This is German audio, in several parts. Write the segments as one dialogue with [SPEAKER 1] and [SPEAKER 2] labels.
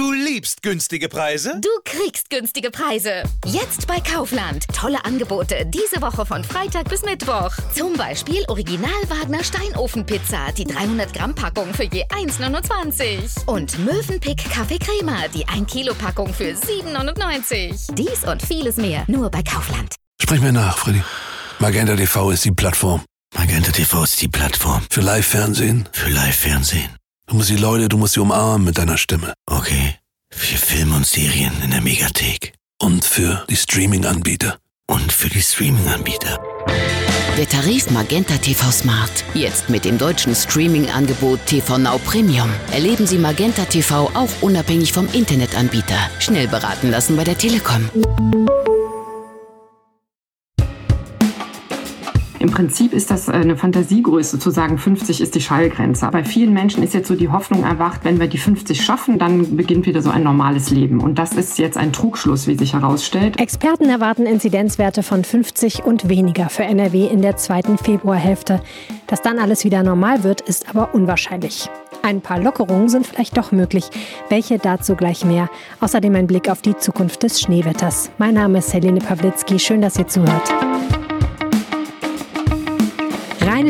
[SPEAKER 1] Du liebst günstige Preise?
[SPEAKER 2] Du kriegst günstige Preise. Jetzt bei Kaufland. Tolle Angebote diese Woche von Freitag bis Mittwoch. Zum Beispiel Original Wagner Steinofenpizza, die 300 Gramm Packung für je 1,29. Und Möwenpick Kaffee Crema, die 1 Kilo Packung für 7,99. Dies und vieles mehr nur bei Kaufland.
[SPEAKER 3] Sprich mir nach, Freddy. Magenta TV ist die Plattform.
[SPEAKER 4] Magenta TV ist die Plattform.
[SPEAKER 3] Für Live-Fernsehen.
[SPEAKER 4] Für Live-Fernsehen.
[SPEAKER 3] Du musst die Leute, du musst sie umarmen mit deiner Stimme.
[SPEAKER 4] Okay. Für Filme und Serien in der Megathek.
[SPEAKER 3] Und für die Streaming-Anbieter.
[SPEAKER 4] Und für die Streaming-Anbieter.
[SPEAKER 5] Der Tarif Magenta TV Smart. Jetzt mit dem deutschen Streaming-Angebot TV Now Premium. Erleben Sie Magenta TV auch unabhängig vom Internetanbieter. Schnell beraten lassen bei der Telekom.
[SPEAKER 6] Im Prinzip ist das eine Fantasiegröße zu sagen, 50 ist die Schallgrenze. Bei vielen Menschen ist jetzt so die Hoffnung erwacht, wenn wir die 50 schaffen, dann beginnt wieder so ein normales Leben. Und das ist jetzt ein Trugschluss, wie sich herausstellt.
[SPEAKER 7] Experten erwarten Inzidenzwerte von 50 und weniger für NRW in der zweiten Februarhälfte. Dass dann alles wieder normal wird, ist aber unwahrscheinlich. Ein paar Lockerungen sind vielleicht doch möglich. Welche dazu gleich mehr. Außerdem ein Blick auf die Zukunft des Schneewetters. Mein Name ist Helene Pawlitzki. Schön, dass ihr zuhört.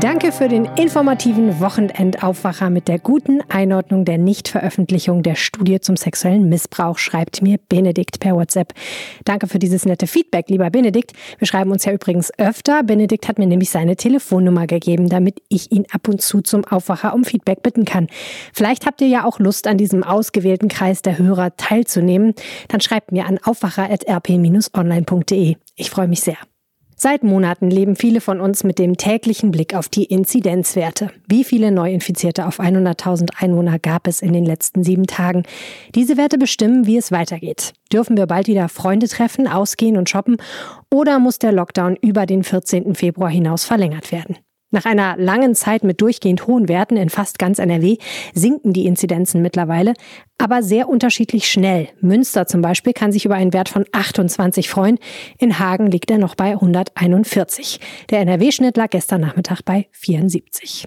[SPEAKER 7] Danke für den informativen Wochenendaufwacher mit der guten Einordnung der Nichtveröffentlichung der Studie zum sexuellen Missbrauch, schreibt mir Benedikt per WhatsApp. Danke für dieses nette Feedback, lieber Benedikt. Wir schreiben uns ja übrigens öfter. Benedikt hat mir nämlich seine Telefonnummer gegeben, damit ich ihn ab und zu zum Aufwacher um Feedback bitten kann. Vielleicht habt ihr ja auch Lust, an diesem ausgewählten Kreis der Hörer teilzunehmen. Dann schreibt mir an aufwacher.rp-online.de. Ich freue mich sehr. Seit Monaten leben viele von uns mit dem täglichen Blick auf die Inzidenzwerte. Wie viele Neuinfizierte auf 100.000 Einwohner gab es in den letzten sieben Tagen? Diese Werte bestimmen, wie es weitergeht. Dürfen wir bald wieder Freunde treffen, ausgehen und shoppen? Oder muss der Lockdown über den 14. Februar hinaus verlängert werden? Nach einer langen Zeit mit durchgehend hohen Werten in fast ganz NRW sinken die Inzidenzen mittlerweile, aber sehr unterschiedlich schnell. Münster zum Beispiel kann sich über einen Wert von 28 freuen. In Hagen liegt er noch bei 141. Der NRW-Schnitt lag gestern Nachmittag bei 74.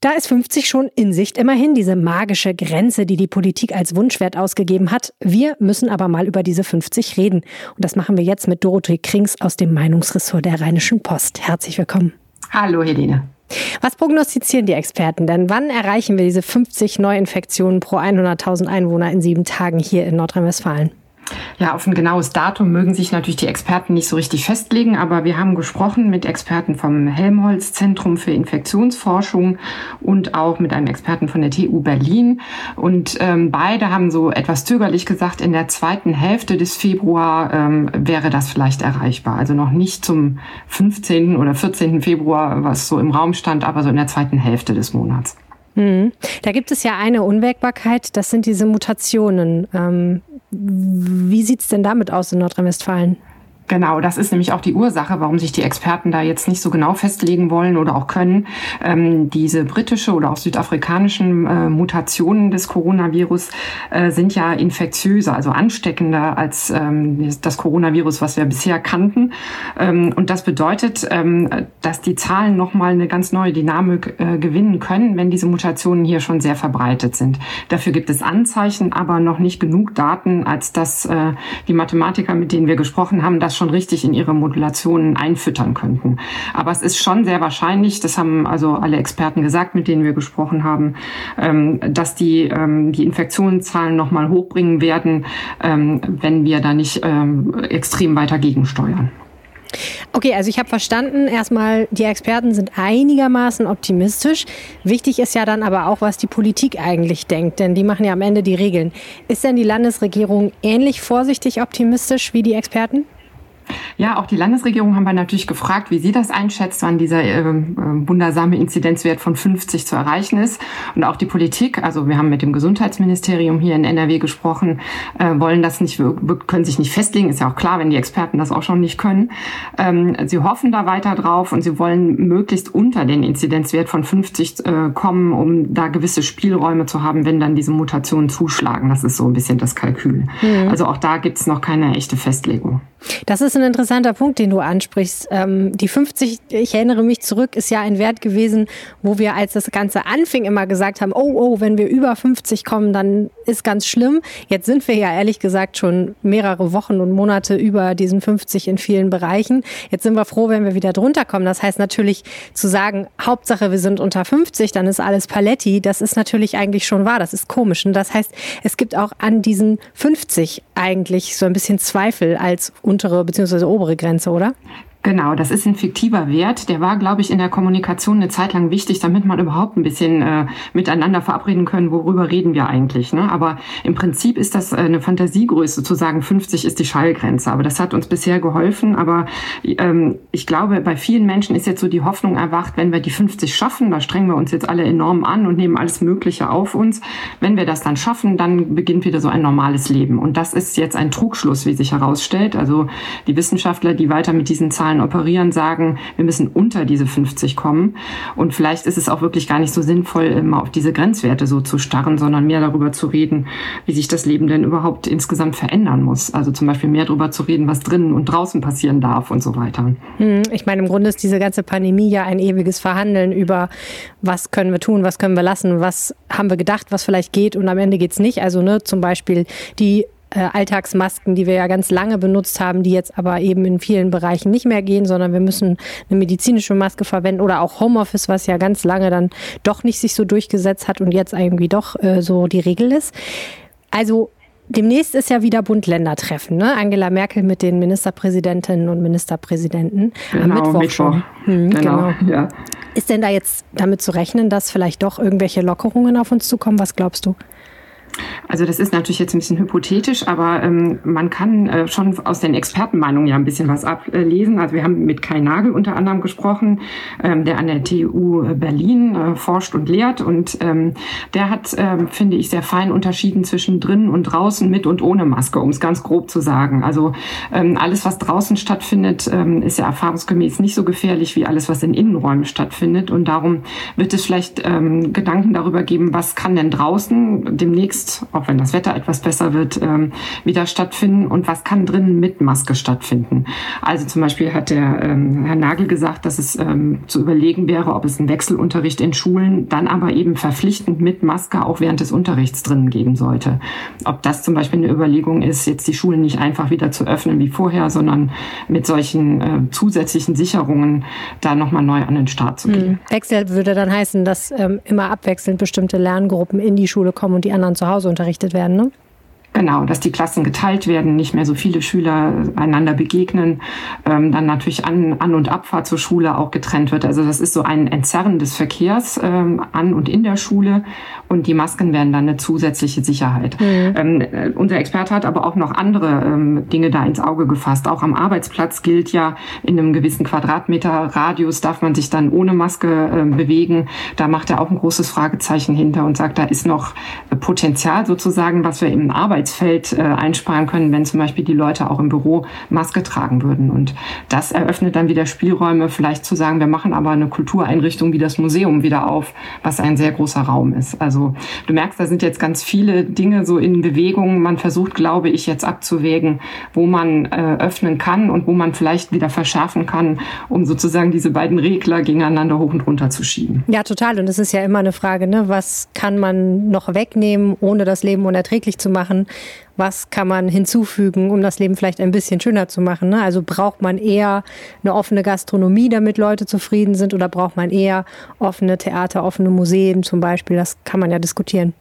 [SPEAKER 7] Da ist 50 schon in Sicht, immerhin diese magische Grenze, die die Politik als Wunschwert ausgegeben hat. Wir müssen aber mal über diese 50 reden. Und das machen wir jetzt mit Dorothee Krings aus dem Meinungsressort der Rheinischen Post. Herzlich willkommen.
[SPEAKER 6] Hallo, Helene.
[SPEAKER 7] Was prognostizieren die Experten denn? Wann erreichen wir diese 50 Neuinfektionen pro 100.000 Einwohner in sieben Tagen hier in Nordrhein-Westfalen?
[SPEAKER 6] Ja, auf ein genaues Datum mögen sich natürlich die Experten nicht so richtig festlegen, aber wir haben gesprochen mit Experten vom Helmholtz Zentrum für Infektionsforschung und auch mit einem Experten von der TU Berlin. Und ähm, beide haben so etwas zögerlich gesagt, in der zweiten Hälfte des Februar ähm, wäre das vielleicht erreichbar. Also noch nicht zum 15. oder 14. Februar, was so im Raum stand, aber so in der zweiten Hälfte des Monats.
[SPEAKER 7] Mhm. Da gibt es ja eine Unwägbarkeit, das sind diese Mutationen. Ähm, wie sieht es denn damit aus in Nordrhein-Westfalen?
[SPEAKER 6] Genau, das ist nämlich auch die Ursache, warum sich die Experten da jetzt nicht so genau festlegen wollen oder auch können. Ähm, diese britische oder auch südafrikanischen äh, Mutationen des Coronavirus äh, sind ja infektiöser, also ansteckender als ähm, das Coronavirus, was wir bisher kannten. Ähm, und das bedeutet, ähm, dass die Zahlen nochmal eine ganz neue Dynamik äh, gewinnen können, wenn diese Mutationen hier schon sehr verbreitet sind. Dafür gibt es Anzeichen, aber noch nicht genug Daten, als dass äh, die Mathematiker, mit denen wir gesprochen haben, das schon richtig in ihre Modulationen einfüttern könnten. Aber es ist schon sehr wahrscheinlich, das haben also alle Experten gesagt, mit denen wir gesprochen haben, ähm, dass die ähm, die Infektionszahlen nochmal hochbringen werden, ähm, wenn wir da nicht extrem weiter gegensteuern.
[SPEAKER 7] Okay, also ich habe verstanden, erstmal, die Experten sind einigermaßen optimistisch. Wichtig ist ja dann aber auch, was die Politik eigentlich denkt, denn die machen ja am Ende die Regeln. Ist denn die Landesregierung ähnlich vorsichtig optimistisch wie die Experten?
[SPEAKER 6] Ja, auch die Landesregierung haben wir natürlich gefragt, wie sie das einschätzt, wann dieser äh, wundersame Inzidenzwert von 50 zu erreichen ist. Und auch die Politik, also wir haben mit dem Gesundheitsministerium hier in NRW gesprochen, äh, wollen das nicht, können sich nicht festlegen. Ist ja auch klar, wenn die Experten das auch schon nicht können. Ähm, sie hoffen da weiter drauf und sie wollen möglichst unter den Inzidenzwert von 50 äh, kommen, um da gewisse Spielräume zu haben, wenn dann diese Mutationen zuschlagen. Das ist so ein bisschen das Kalkül. Mhm. Also auch da gibt es noch keine echte Festlegung.
[SPEAKER 7] Das ist ein interessanter Punkt, den du ansprichst. Ähm, die 50, ich erinnere mich zurück, ist ja ein Wert gewesen, wo wir, als das Ganze anfing, immer gesagt haben, oh, oh, wenn wir über 50 kommen, dann ist ganz schlimm. Jetzt sind wir ja ehrlich gesagt schon mehrere Wochen und Monate über diesen 50 in vielen Bereichen. Jetzt sind wir froh, wenn wir wieder drunter kommen. Das heißt natürlich zu sagen, Hauptsache wir sind unter 50, dann ist alles Paletti. Das ist natürlich eigentlich schon wahr. Das ist komisch. Und das heißt, es gibt auch an diesen 50 eigentlich so ein bisschen Zweifel als untere bzw. obere Grenze, oder?
[SPEAKER 6] Genau, das ist ein fiktiver Wert. Der war, glaube ich, in der Kommunikation eine Zeit lang wichtig, damit man überhaupt ein bisschen äh, miteinander verabreden können, worüber reden wir eigentlich. Ne? Aber im Prinzip ist das äh, eine Fantasiegröße, zu sagen, 50 ist die Schallgrenze. Aber das hat uns bisher geholfen. Aber ähm, ich glaube, bei vielen Menschen ist jetzt so die Hoffnung erwacht, wenn wir die 50 schaffen, da strengen wir uns jetzt alle enorm an und nehmen alles Mögliche auf uns. Wenn wir das dann schaffen, dann beginnt wieder so ein normales Leben. Und das ist jetzt ein Trugschluss, wie sich herausstellt. Also die Wissenschaftler, die weiter mit diesen Zahlen Zahlen operieren, sagen, wir müssen unter diese 50 kommen. Und vielleicht ist es auch wirklich gar nicht so sinnvoll, immer auf diese Grenzwerte so zu starren, sondern mehr darüber zu reden, wie sich das Leben denn überhaupt insgesamt verändern muss. Also zum Beispiel mehr darüber zu reden, was drinnen und draußen passieren darf und so weiter.
[SPEAKER 7] Hm, ich meine, im Grunde ist diese ganze Pandemie ja ein ewiges Verhandeln über, was können wir tun, was können wir lassen, was haben wir gedacht, was vielleicht geht und am Ende geht es nicht. Also ne, zum Beispiel die Alltagsmasken, die wir ja ganz lange benutzt haben, die jetzt aber eben in vielen Bereichen nicht mehr gehen, sondern wir müssen eine medizinische Maske verwenden oder auch Homeoffice, was ja ganz lange dann doch nicht sich so durchgesetzt hat und jetzt irgendwie doch äh, so die Regel ist. Also Demnächst ist ja wieder Bund-Länder-Treffen. Ne? Angela Merkel mit den Ministerpräsidentinnen und Ministerpräsidenten
[SPEAKER 6] genau, am Mittwoch, Mittwoch. schon. Hm,
[SPEAKER 7] genau, genau. Ja. Ist denn da jetzt damit zu rechnen, dass vielleicht doch irgendwelche Lockerungen auf uns zukommen? Was glaubst du?
[SPEAKER 6] Also das ist natürlich jetzt ein bisschen hypothetisch, aber ähm, man kann äh, schon aus den Expertenmeinungen ja ein bisschen was ablesen. Also wir haben mit Kai Nagel unter anderem gesprochen, ähm, der an der TU Berlin äh, forscht und lehrt und ähm, der hat, ähm, finde ich, sehr fein unterschieden zwischen drinnen und draußen mit und ohne Maske, um es ganz grob zu sagen. Also ähm, alles, was draußen stattfindet, ähm, ist ja erfahrungsgemäß nicht so gefährlich wie alles, was in Innenräumen stattfindet und darum wird es vielleicht ähm, Gedanken darüber geben, was kann denn draußen demnächst auch wenn das Wetter etwas besser wird, ähm, wieder stattfinden und was kann drinnen mit Maske stattfinden. Also zum Beispiel hat der ähm, Herr Nagel gesagt, dass es ähm, zu überlegen wäre, ob es einen Wechselunterricht in Schulen dann aber eben verpflichtend mit Maske auch während des Unterrichts drinnen geben sollte. Ob das zum Beispiel eine Überlegung ist, jetzt die Schulen nicht einfach wieder zu öffnen wie vorher, sondern mit solchen äh, zusätzlichen Sicherungen da nochmal neu an den Start zu gehen. Hm.
[SPEAKER 7] Wechsel würde dann heißen, dass ähm, immer abwechselnd bestimmte Lerngruppen in die Schule kommen und die anderen zu Hause Hause unterrichtet werden, ne?
[SPEAKER 6] Genau, dass die Klassen geteilt werden, nicht mehr so viele Schüler einander begegnen, ähm, dann natürlich An-, An und Abfahrt zur Schule auch getrennt wird. Also das ist so ein Entzerren des Verkehrs ähm, an und in der Schule und die Masken werden dann eine zusätzliche Sicherheit. Mhm. Ähm, äh, unser Experte hat aber auch noch andere ähm, Dinge da ins Auge gefasst. Auch am Arbeitsplatz gilt ja, in einem gewissen Quadratmeter Radius darf man sich dann ohne Maske äh, bewegen. Da macht er auch ein großes Fragezeichen hinter und sagt, da ist noch Potenzial sozusagen, was wir im Arbeitsplatz Arbeitsfeld äh, einsparen können, wenn zum Beispiel die Leute auch im Büro Maske tragen würden. Und das eröffnet dann wieder Spielräume, vielleicht zu sagen, wir machen aber eine Kultureinrichtung wie das Museum wieder auf, was ein sehr großer Raum ist. Also du merkst, da sind jetzt ganz viele Dinge so in Bewegung. Man versucht, glaube ich, jetzt abzuwägen, wo man äh, öffnen kann und wo man vielleicht wieder verschärfen kann, um sozusagen diese beiden Regler gegeneinander hoch und runter zu schieben.
[SPEAKER 7] Ja, total. Und es ist ja immer eine Frage, ne? was kann man noch wegnehmen, ohne das Leben unerträglich zu machen? Was kann man hinzufügen, um das Leben vielleicht ein bisschen schöner zu machen. Ne? Also braucht man eher eine offene Gastronomie, damit Leute zufrieden sind, oder braucht man eher offene Theater, offene Museen zum Beispiel? Das kann man ja diskutieren.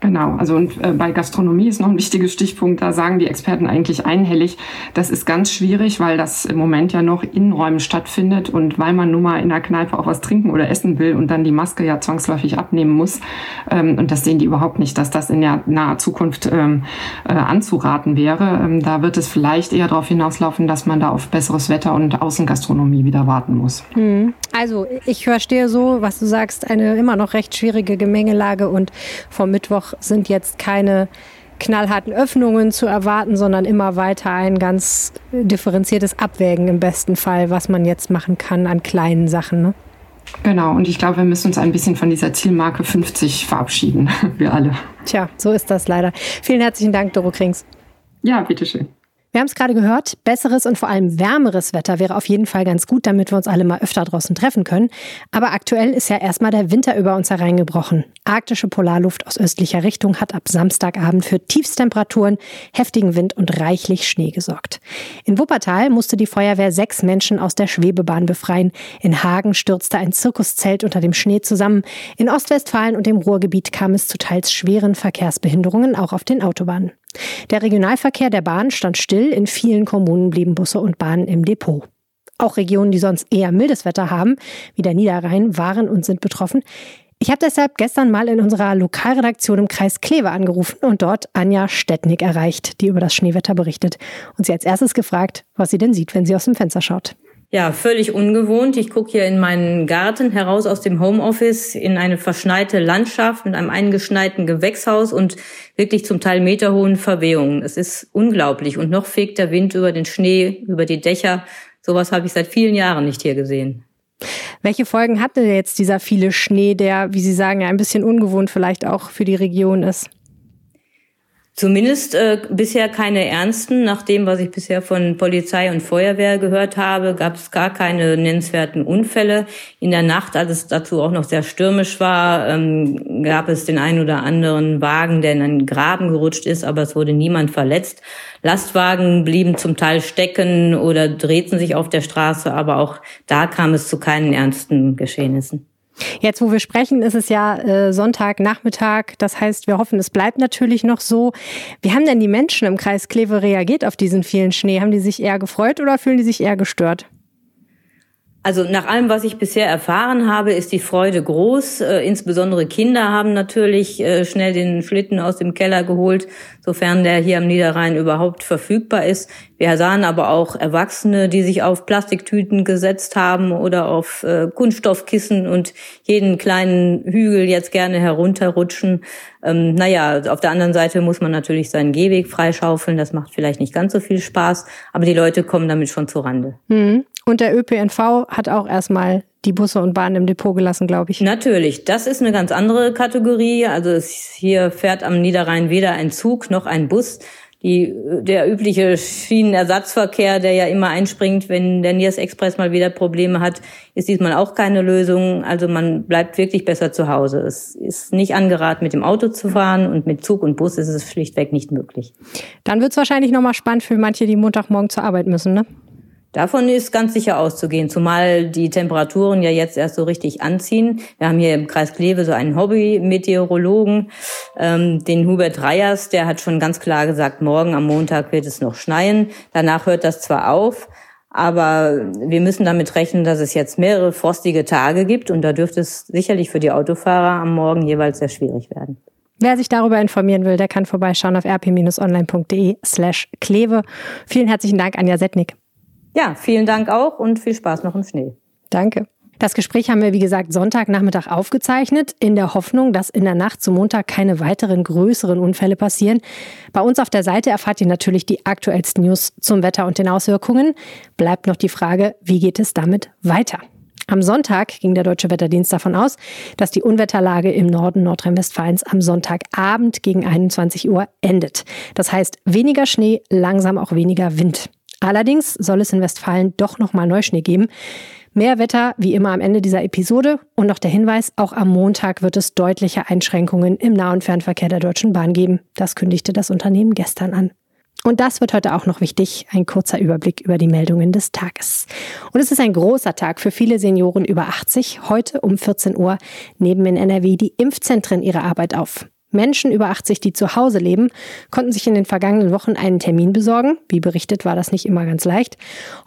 [SPEAKER 6] Genau, also und äh, bei Gastronomie ist noch ein wichtiger Stichpunkt, da sagen die Experten eigentlich einhellig, das ist ganz schwierig, weil das im Moment ja noch in Räumen stattfindet und weil man nun mal in der Kneipe auch was trinken oder essen will und dann die Maske ja zwangsläufig abnehmen muss. Ähm, und das sehen die überhaupt nicht, dass das in der naher Zukunft ähm, äh, anzuraten wäre. Ähm, da wird es vielleicht eher darauf hinauslaufen, dass man da auf besseres Wetter und Außengastronomie wieder warten muss.
[SPEAKER 7] Hm. Also ich verstehe so, was du sagst, eine immer noch recht schwierige Gemengelage und vom Mittwoch sind jetzt keine knallharten Öffnungen zu erwarten, sondern immer weiter ein ganz differenziertes Abwägen im besten Fall, was man jetzt machen kann an kleinen Sachen. Ne?
[SPEAKER 6] Genau, und ich glaube, wir müssen uns ein bisschen von dieser Zielmarke 50 verabschieden, wir alle.
[SPEAKER 7] Tja, so ist das leider. Vielen herzlichen Dank, Doro Krings.
[SPEAKER 6] Ja, bitteschön.
[SPEAKER 7] Wir haben es gerade gehört, besseres und vor allem wärmeres Wetter wäre auf jeden Fall ganz gut, damit wir uns alle mal öfter draußen treffen können. Aber aktuell ist ja erstmal der Winter über uns hereingebrochen. Arktische Polarluft aus östlicher Richtung hat ab Samstagabend für Tiefstemperaturen, heftigen Wind und reichlich Schnee gesorgt. In Wuppertal musste die Feuerwehr sechs Menschen aus der Schwebebahn befreien. In Hagen stürzte ein Zirkuszelt unter dem Schnee zusammen. In Ostwestfalen und dem Ruhrgebiet kam es zu teils schweren Verkehrsbehinderungen auch auf den Autobahnen. Der Regionalverkehr der Bahn stand still, in vielen Kommunen blieben Busse und Bahnen im Depot. Auch Regionen, die sonst eher mildes Wetter haben, wie der Niederrhein, waren und sind betroffen. Ich habe deshalb gestern mal in unserer Lokalredaktion im Kreis Kleve angerufen und dort Anja Stettnick erreicht, die über das Schneewetter berichtet und sie als erstes gefragt, was sie denn sieht, wenn sie aus dem Fenster schaut.
[SPEAKER 8] Ja, völlig ungewohnt. Ich gucke hier in meinen Garten heraus aus dem Homeoffice in eine verschneite Landschaft mit einem eingeschneiten Gewächshaus und wirklich zum Teil meterhohen Verwehungen. Es ist unglaublich. Und noch fegt der Wind über den Schnee, über die Dächer. Sowas habe ich seit vielen Jahren nicht hier gesehen.
[SPEAKER 7] Welche Folgen hatte jetzt dieser viele Schnee, der, wie Sie sagen, ja ein bisschen ungewohnt vielleicht auch für die Region ist?
[SPEAKER 8] Zumindest äh, bisher keine ernsten. Nach dem, was ich bisher von Polizei und Feuerwehr gehört habe, gab es gar keine nennenswerten Unfälle. In der Nacht, als es dazu auch noch sehr stürmisch war, ähm, gab es den einen oder anderen Wagen, der in einen Graben gerutscht ist, aber es wurde niemand verletzt. Lastwagen blieben zum Teil stecken oder drehten sich auf der Straße, aber auch da kam es zu keinen ernsten Geschehnissen.
[SPEAKER 7] Jetzt, wo wir sprechen, ist es ja äh, Sonntagnachmittag. Das heißt, wir hoffen, es bleibt natürlich noch so. Wie haben denn die Menschen im Kreis Kleve reagiert auf diesen vielen Schnee? Haben die sich eher gefreut oder fühlen die sich eher gestört?
[SPEAKER 8] Also nach allem, was ich bisher erfahren habe, ist die Freude groß. Äh, insbesondere Kinder haben natürlich äh, schnell den Schlitten aus dem Keller geholt, sofern der hier am Niederrhein überhaupt verfügbar ist. Wir sahen aber auch Erwachsene, die sich auf Plastiktüten gesetzt haben oder auf äh, Kunststoffkissen und jeden kleinen Hügel jetzt gerne herunterrutschen. Ähm, naja, auf der anderen Seite muss man natürlich seinen Gehweg freischaufeln. Das macht vielleicht nicht ganz so viel Spaß, aber die Leute kommen damit schon zu Rande.
[SPEAKER 7] Mhm. Und der ÖPNV hat auch erstmal die Busse und Bahnen im Depot gelassen, glaube ich.
[SPEAKER 8] Natürlich, das ist eine ganz andere Kategorie. Also hier fährt am Niederrhein weder ein Zug noch ein Bus. Die, der übliche Schienenersatzverkehr, der ja immer einspringt, wenn der Niers Express mal wieder Probleme hat, ist diesmal auch keine Lösung. Also man bleibt wirklich besser zu Hause. Es ist nicht angeraten, mit dem Auto zu fahren und mit Zug und Bus ist es schlichtweg nicht möglich.
[SPEAKER 7] Dann wird es wahrscheinlich nochmal spannend für manche, die Montagmorgen zur Arbeit müssen, ne?
[SPEAKER 8] Davon ist ganz sicher auszugehen, zumal die Temperaturen ja jetzt erst so richtig anziehen. Wir haben hier im Kreis Kleve so einen Hobby-Meteorologen, ähm, den Hubert Reyers, der hat schon ganz klar gesagt, morgen am Montag wird es noch schneien. Danach hört das zwar auf, aber wir müssen damit rechnen, dass es jetzt mehrere frostige Tage gibt und da dürfte es sicherlich für die Autofahrer am Morgen jeweils sehr schwierig werden.
[SPEAKER 7] Wer sich darüber informieren will, der kann vorbeischauen auf rp-online.de slash Kleve. Vielen herzlichen Dank, Anja Setnik.
[SPEAKER 8] Ja, vielen Dank auch und viel Spaß noch im Schnee.
[SPEAKER 7] Danke. Das Gespräch haben wir, wie gesagt, Sonntagnachmittag aufgezeichnet, in der Hoffnung, dass in der Nacht zum Montag keine weiteren größeren Unfälle passieren. Bei uns auf der Seite erfahrt ihr natürlich die aktuellsten News zum Wetter und den Auswirkungen. Bleibt noch die Frage, wie geht es damit weiter? Am Sonntag ging der Deutsche Wetterdienst davon aus, dass die Unwetterlage im Norden Nordrhein-Westfalens am Sonntagabend gegen 21 Uhr endet. Das heißt weniger Schnee, langsam auch weniger Wind. Allerdings soll es in Westfalen doch nochmal Neuschnee geben. Mehr Wetter wie immer am Ende dieser Episode und noch der Hinweis, auch am Montag wird es deutliche Einschränkungen im Nah- und Fernverkehr der Deutschen Bahn geben. Das kündigte das Unternehmen gestern an. Und das wird heute auch noch wichtig, ein kurzer Überblick über die Meldungen des Tages. Und es ist ein großer Tag für viele Senioren über 80. Heute um 14 Uhr nehmen in NRW die Impfzentren ihre Arbeit auf. Menschen über 80, die zu Hause leben, konnten sich in den vergangenen Wochen einen Termin besorgen. Wie berichtet, war das nicht immer ganz leicht.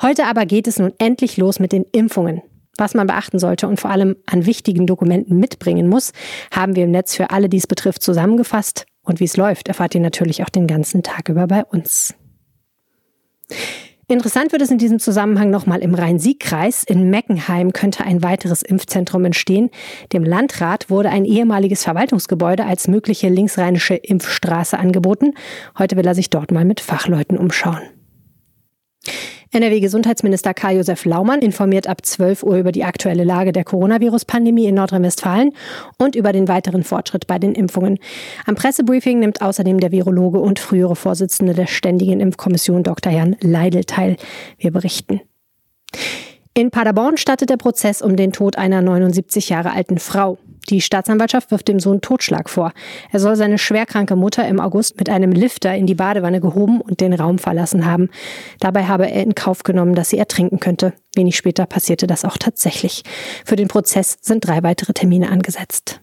[SPEAKER 7] Heute aber geht es nun endlich los mit den Impfungen. Was man beachten sollte und vor allem an wichtigen Dokumenten mitbringen muss, haben wir im Netz für alle, die es betrifft, zusammengefasst. Und wie es läuft, erfahrt ihr natürlich auch den ganzen Tag über bei uns. Interessant wird es in diesem Zusammenhang nochmal im Rhein-Sieg-Kreis. In Meckenheim könnte ein weiteres Impfzentrum entstehen. Dem Landrat wurde ein ehemaliges Verwaltungsgebäude als mögliche linksrheinische Impfstraße angeboten. Heute will er sich dort mal mit Fachleuten umschauen. NRW-Gesundheitsminister Karl-Josef Laumann informiert ab 12 Uhr über die aktuelle Lage der Coronavirus-Pandemie in Nordrhein-Westfalen und über den weiteren Fortschritt bei den Impfungen. Am Pressebriefing nimmt außerdem der Virologe und frühere Vorsitzende der Ständigen Impfkommission Dr. Jan Leidel teil. Wir berichten. In Paderborn startet der Prozess um den Tod einer 79 Jahre alten Frau. Die Staatsanwaltschaft wirft dem Sohn Totschlag vor. Er soll seine schwerkranke Mutter im August mit einem Lifter in die Badewanne gehoben und den Raum verlassen haben. Dabei habe er in Kauf genommen, dass sie ertrinken könnte. Wenig später passierte das auch tatsächlich. Für den Prozess sind drei weitere Termine angesetzt.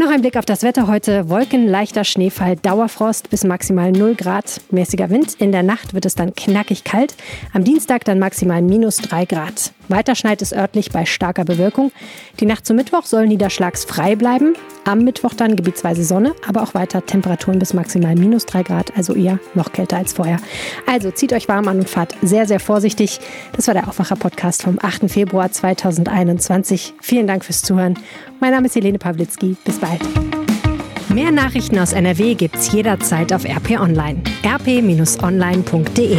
[SPEAKER 7] Noch ein Blick auf das Wetter heute. Wolken, leichter Schneefall, Dauerfrost bis maximal 0 Grad, mäßiger Wind. In der Nacht wird es dann knackig kalt. Am Dienstag dann maximal minus 3 Grad. Weiter schneit es örtlich bei starker Bewölkung. Die Nacht zum Mittwoch soll niederschlagsfrei bleiben. Am Mittwoch dann gebietsweise Sonne, aber auch weiter Temperaturen bis maximal minus 3 Grad, also eher noch kälter als vorher. Also zieht euch warm an und fahrt sehr, sehr vorsichtig. Das war der Aufwacher-Podcast vom 8. Februar 2021. Vielen Dank fürs Zuhören. Mein Name ist Helene Pawlitzki. Bis bald. Mehr Nachrichten aus NRW gibt's jederzeit auf RP Online. rp-online.de